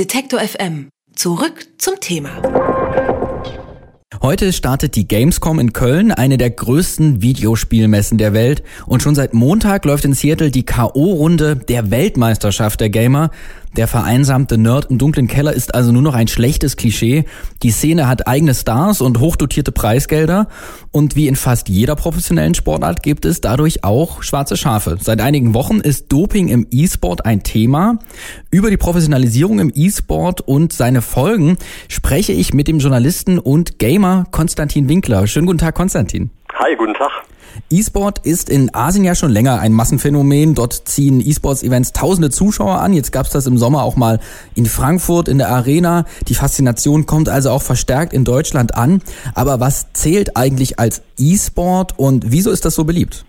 Detektor FM. Zurück zum Thema. Heute startet die Gamescom in Köln, eine der größten Videospielmessen der Welt. Und schon seit Montag läuft in Seattle die K.O.-Runde der Weltmeisterschaft der Gamer. Der vereinsamte Nerd im dunklen Keller ist also nur noch ein schlechtes Klischee. Die Szene hat eigene Stars und hochdotierte Preisgelder. Und wie in fast jeder professionellen Sportart gibt es dadurch auch schwarze Schafe. Seit einigen Wochen ist Doping im E-Sport ein Thema. Über die Professionalisierung im E-Sport und seine Folgen spreche ich mit dem Journalisten und Gamer Konstantin Winkler. Schönen guten Tag, Konstantin. Hi, guten Tag. E-Sport ist in Asien ja schon länger ein Massenphänomen. Dort ziehen E-Sports-Events tausende Zuschauer an. Jetzt gab es das im Sommer auch mal in Frankfurt in der Arena. Die Faszination kommt also auch verstärkt in Deutschland an. Aber was zählt eigentlich als E-Sport und wieso ist das so beliebt?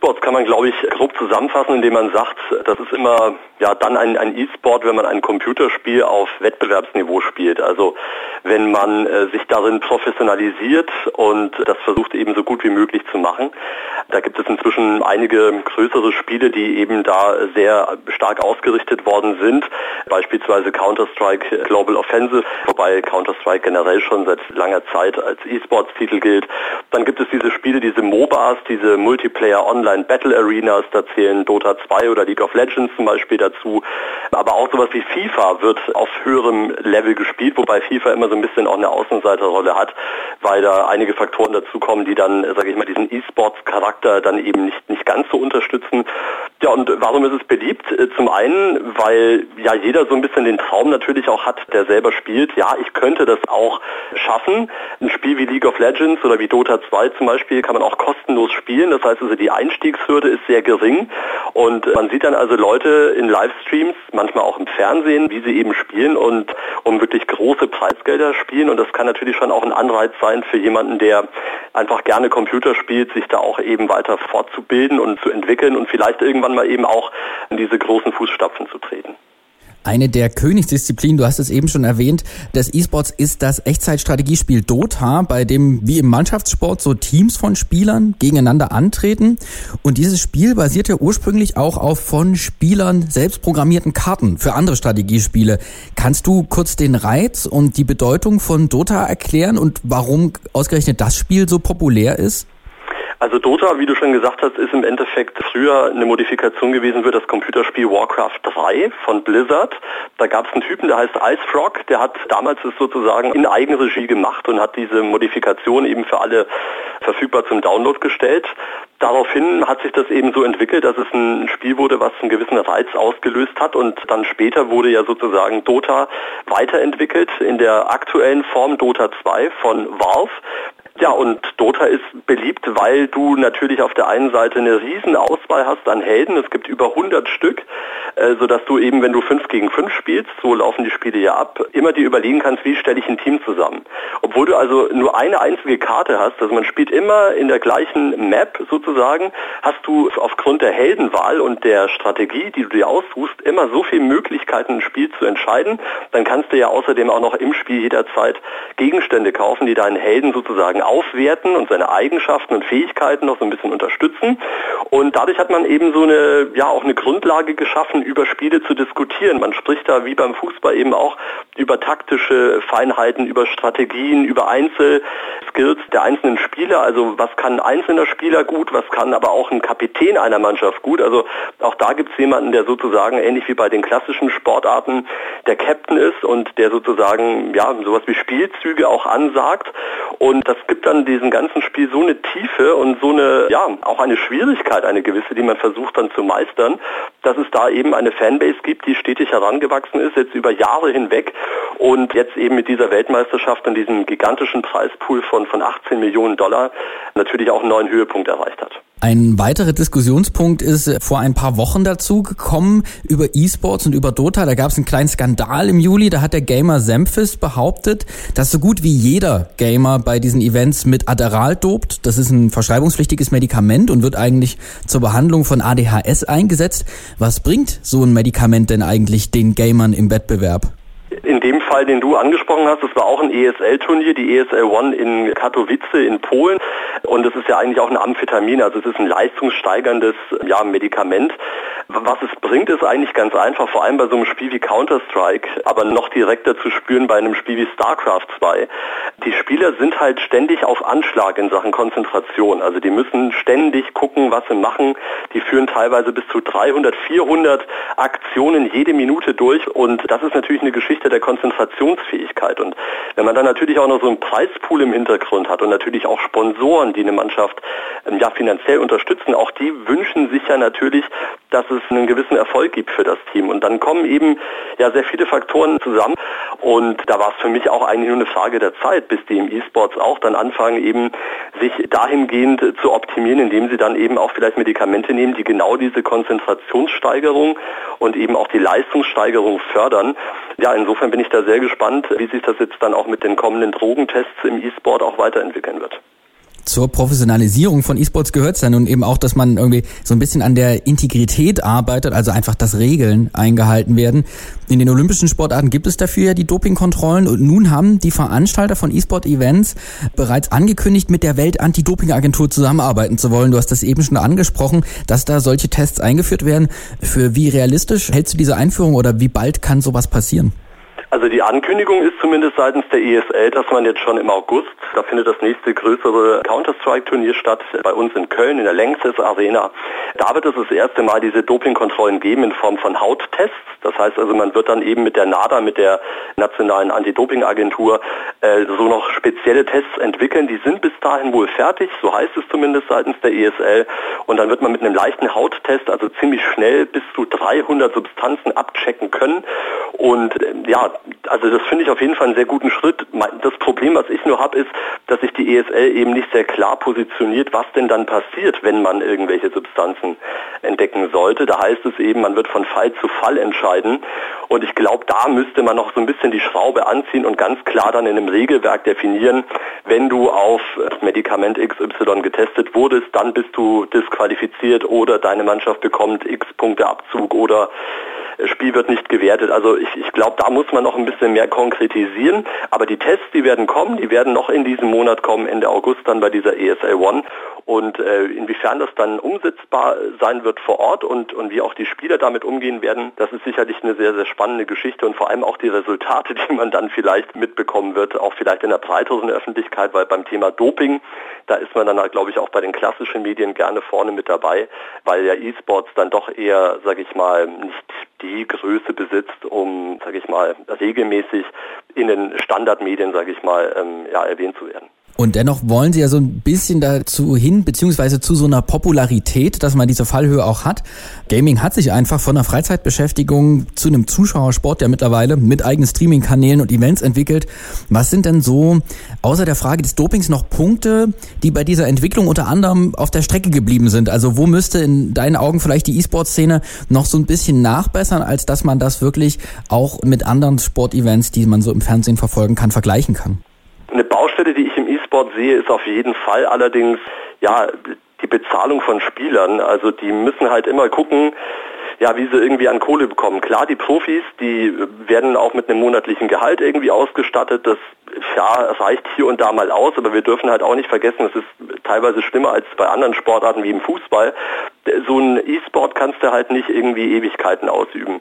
E-Sports kann man, glaube ich, grob zusammenfassen, indem man sagt, das ist immer ja dann ein, ein E-Sport, wenn man ein Computerspiel auf Wettbewerbsniveau spielt. Also wenn man äh, sich darin professionalisiert und das versucht eben so gut wie möglich zu machen. Da gibt es inzwischen einige größere Spiele, die eben da sehr stark ausgerichtet worden sind. Beispielsweise Counter-Strike Global Offensive, wobei Counter-Strike generell schon seit langer Zeit als E-Sports-Titel gilt. Dann gibt es diese Spiele, diese MOBAs, diese Multiplayer Online Battle Arenas, da zählen Dota 2 oder League of Legends zum Beispiel dazu. Aber auch sowas wie FIFA wird auf höherem Level gespielt, wobei FIFA immer so ein bisschen auch eine Außenseiterrolle hat, weil da einige Faktoren dazukommen, die dann, sage ich mal, diesen E-Sports-Charakter dann eben nicht, nicht ganz so unterstützen. Ja, und warum ist es beliebt? Zum einen, weil ja jeder so ein bisschen den Traum natürlich auch hat, der selber spielt. Ja, ich könnte das auch schaffen. Ein Spiel wie League of Legends oder wie Dota 2 zum Beispiel kann man auch kostenlos spielen. Das heißt also, die Einstiegshürde ist sehr gering. Und man sieht dann also Leute in Livestreams, manchmal auch im Fernsehen, wie sie eben spielen und um wirklich große Preisgelder spielen. Und das kann natürlich schon auch ein Anreiz sein für jemanden, der einfach gerne Computer spielt, sich da auch eben weiter fortzubilden und zu entwickeln und vielleicht irgendwann mal eben auch in diese großen Fußstapfen zu treten. Eine der Königsdisziplinen, du hast es eben schon erwähnt, des E-Sports ist das Echtzeitstrategiespiel Dota, bei dem wie im Mannschaftssport so Teams von Spielern gegeneinander antreten. Und dieses Spiel basiert ja ursprünglich auch auf von Spielern selbst programmierten Karten für andere Strategiespiele. Kannst du kurz den Reiz und die Bedeutung von Dota erklären und warum ausgerechnet das Spiel so populär ist? Also Dota, wie du schon gesagt hast, ist im Endeffekt früher eine Modifikation gewesen für das Computerspiel Warcraft 3 von Blizzard. Da gab es einen Typen, der heißt Ice Frog, der hat damals es sozusagen in Eigenregie gemacht und hat diese Modifikation eben für alle verfügbar zum Download gestellt. Daraufhin hat sich das eben so entwickelt, dass es ein Spiel wurde, was einen gewissen Reiz ausgelöst hat und dann später wurde ja sozusagen Dota weiterentwickelt in der aktuellen Form Dota 2 von Valve. Ja, und Dota ist beliebt, weil du natürlich auf der einen Seite eine riesen Auswahl hast an Helden. Es gibt über 100 Stück, äh, sodass du eben, wenn du 5 gegen 5 spielst, so laufen die Spiele ja ab, immer dir überlegen kannst, wie stelle ich ein Team zusammen. Obwohl du also nur eine einzige Karte hast, also man spielt immer in der gleichen Map sozusagen, hast du aufgrund der Heldenwahl und der Strategie, die du dir aussuchst, immer so viele Möglichkeiten, ein Spiel zu entscheiden. Dann kannst du ja außerdem auch noch im Spiel jederzeit Gegenstände kaufen, die deinen Helden sozusagen aufwerten und seine Eigenschaften und Fähigkeiten noch so ein bisschen unterstützen. Und dadurch hat man eben so eine, ja, auch eine Grundlage geschaffen, über Spiele zu diskutieren. Man spricht da wie beim Fußball eben auch über taktische Feinheiten, über Strategien, über Einzelskills der einzelnen Spieler. Also was kann ein einzelner Spieler gut, was kann aber auch ein Kapitän einer Mannschaft gut. Also auch da gibt es jemanden, der sozusagen ähnlich wie bei den klassischen Sportarten der Captain ist und der sozusagen ja sowas wie Spielzüge auch ansagt. Und das gibt dann diesem ganzen Spiel so eine Tiefe und so eine, ja, auch eine Schwierigkeit, eine gewisse, die man versucht dann zu meistern, dass es da eben eine Fanbase gibt, die stetig herangewachsen ist, jetzt über Jahre hinweg und jetzt eben mit dieser Weltmeisterschaft und diesem gigantischen Preispool von, von 18 Millionen Dollar natürlich auch einen neuen Höhepunkt erreicht hat. Ein weiterer Diskussionspunkt ist vor ein paar Wochen dazu gekommen über E-Sports und über Dota. Da gab es einen kleinen Skandal im Juli. Da hat der Gamer Semphis behauptet, dass so gut wie jeder Gamer bei diesen Events mit Adderall dopt. Das ist ein verschreibungspflichtiges Medikament und wird eigentlich zur Behandlung von ADHS eingesetzt. Was bringt so ein Medikament denn eigentlich den Gamern im Wettbewerb? In dem Fall, den du angesprochen hast, das war auch ein ESL-Turnier, die ESL One in Katowice in Polen. Und es ist ja eigentlich auch ein Amphetamin, also es ist ein leistungssteigerndes ja, Medikament. Was es bringt, ist eigentlich ganz einfach, vor allem bei so einem Spiel wie Counter-Strike, aber noch direkter zu spüren bei einem Spiel wie StarCraft 2. Die Spieler sind halt ständig auf Anschlag in Sachen Konzentration. Also die müssen ständig gucken, was sie machen. Die führen teilweise bis zu 300, 400 Aktionen jede Minute durch und das ist natürlich eine Geschichte der Konzentrationsfähigkeit. Und wenn man dann natürlich auch noch so einen Preispool im Hintergrund hat und natürlich auch Sponsoren, die eine Mannschaft ähm, ja finanziell unterstützen, auch die wünschen sich ja natürlich, dass es einen gewissen Erfolg gibt für das Team. Und dann kommen eben ja sehr viele Faktoren zusammen. Und da war es für mich auch eigentlich nur eine Frage der Zeit, bis die im E-Sports auch dann anfangen, eben sich dahingehend zu optimieren, indem sie dann eben auch vielleicht Medikamente nehmen, die genau diese Konzentrationssteigerung und eben auch die Leistungssteigerung fördern. Ja, insofern bin ich da sehr gespannt, wie sich das jetzt dann auch mit den kommenden Drogentests im E-Sport auch weiterentwickeln wird zur Professionalisierung von E-Sports gehört es dann und eben auch, dass man irgendwie so ein bisschen an der Integrität arbeitet, also einfach, dass Regeln eingehalten werden. In den olympischen Sportarten gibt es dafür ja die Dopingkontrollen und nun haben die Veranstalter von E-Sport-Events bereits angekündigt, mit der Welt-Anti-Doping-Agentur zusammenarbeiten zu wollen. Du hast das eben schon angesprochen, dass da solche Tests eingeführt werden. Für wie realistisch hältst du diese Einführung oder wie bald kann sowas passieren? Also die Ankündigung ist zumindest seitens der ESL, dass man jetzt schon im August, da findet das nächste größere Counter-Strike-Turnier statt, bei uns in Köln in der Längstes Arena. Da wird es das erste Mal diese Dopingkontrollen geben in Form von Hauttests. Das heißt also, man wird dann eben mit der NADA, mit der Nationalen Anti-Doping-Agentur, äh, so noch spezielle Tests entwickeln. Die sind bis dahin wohl fertig, so heißt es zumindest seitens der ESL. Und dann wird man mit einem leichten Hauttest, also ziemlich schnell bis zu 300 Substanzen abchecken können. Und äh, ja, also das finde ich auf jeden Fall einen sehr guten Schritt. Das Problem, was ich nur habe, ist, dass sich die ESL eben nicht sehr klar positioniert, was denn dann passiert, wenn man irgendwelche Substanzen entdecken sollte. Da heißt es eben, man wird von Fall zu Fall entscheiden. Und ich glaube, da müsste man noch so ein bisschen die Schraube anziehen und ganz klar dann in einem Regelwerk definieren, wenn du auf Medikament XY getestet wurdest, dann bist du disqualifiziert oder deine Mannschaft bekommt X Punkte Abzug oder Spiel wird nicht gewertet. Also ich, ich glaube, da muss man noch ein bisschen mehr konkretisieren. Aber die Tests, die werden kommen, die werden noch in diesem Monat kommen, Ende August dann bei dieser ESL One. Und äh, inwiefern das dann umsetzbar sein wird vor Ort und, und wie auch die Spieler damit umgehen werden, das ist sicherlich eine sehr, sehr spannende Geschichte und vor allem auch die Resultate, die man dann vielleicht mitbekommen wird, auch vielleicht in der breiteren Öffentlichkeit, weil beim Thema Doping, da ist man dann, halt, glaube ich, auch bei den klassischen Medien gerne vorne mit dabei, weil ja E-Sports dann doch eher, sage ich mal, nicht die Größe besitzt, um, sage ich mal, regelmäßig in den Standardmedien, sage ich mal, ähm, ja, erwähnt zu werden. Und dennoch wollen sie ja so ein bisschen dazu hin, beziehungsweise zu so einer Popularität, dass man diese Fallhöhe auch hat. Gaming hat sich einfach von einer Freizeitbeschäftigung zu einem Zuschauersport, der mittlerweile mit eigenen Streaming-Kanälen und Events entwickelt. Was sind denn so, außer der Frage des Dopings, noch Punkte, die bei dieser Entwicklung unter anderem auf der Strecke geblieben sind? Also wo müsste in deinen Augen vielleicht die E-Sport-Szene noch so ein bisschen nachbessern, als dass man das wirklich auch mit anderen Sportevents, die man so im Fernsehen verfolgen kann, vergleichen kann? Eine Baustelle, die ich im E-Sport sehe, ist auf jeden Fall allerdings ja die Bezahlung von Spielern. Also die müssen halt immer gucken, ja, wie sie irgendwie an Kohle bekommen. Klar, die Profis, die werden auch mit einem monatlichen Gehalt irgendwie ausgestattet. Das ja, reicht hier und da mal aus, aber wir dürfen halt auch nicht vergessen, es ist teilweise schlimmer als bei anderen Sportarten wie im Fußball. So ein E-Sport kannst du halt nicht irgendwie Ewigkeiten ausüben.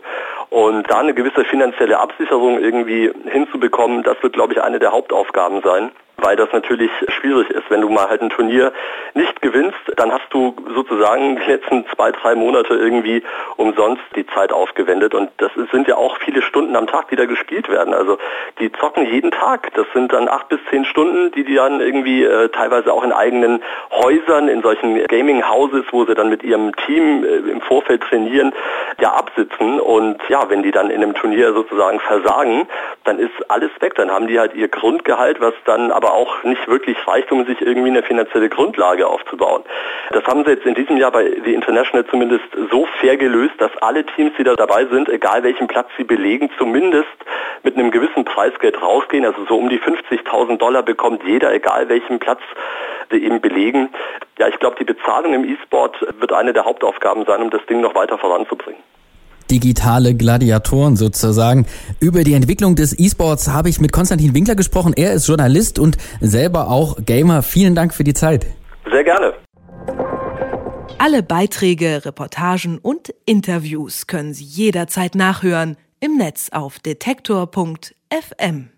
Und da eine gewisse finanzielle Absicherung irgendwie hinzubekommen, das wird, glaube ich, eine der Hauptaufgaben sein weil das natürlich schwierig ist. Wenn du mal halt ein Turnier nicht gewinnst, dann hast du sozusagen die letzten zwei, drei Monate irgendwie umsonst die Zeit aufgewendet. Und das sind ja auch viele Stunden am Tag, die da gespielt werden. Also die zocken jeden Tag. Das sind dann acht bis zehn Stunden, die die dann irgendwie äh, teilweise auch in eigenen Häusern, in solchen Gaming-Houses, wo sie dann mit ihrem Team äh, im Vorfeld trainieren, ja absitzen. Und ja, wenn die dann in einem Turnier sozusagen versagen, dann ist alles weg. Dann haben die halt ihr Grundgehalt, was dann aber aber auch nicht wirklich reicht, um sich irgendwie eine finanzielle Grundlage aufzubauen. Das haben sie jetzt in diesem Jahr bei The International zumindest so fair gelöst, dass alle Teams, die da dabei sind, egal welchen Platz sie belegen, zumindest mit einem gewissen Preisgeld rausgehen. Also so um die 50.000 Dollar bekommt jeder, egal welchen Platz sie eben belegen. Ja, ich glaube, die Bezahlung im E-Sport wird eine der Hauptaufgaben sein, um das Ding noch weiter voranzubringen. Digitale Gladiatoren sozusagen. Über die Entwicklung des E-Sports habe ich mit Konstantin Winkler gesprochen. Er ist Journalist und selber auch Gamer. Vielen Dank für die Zeit. Sehr gerne. Alle Beiträge, Reportagen und Interviews können Sie jederzeit nachhören im Netz auf detektor.fm.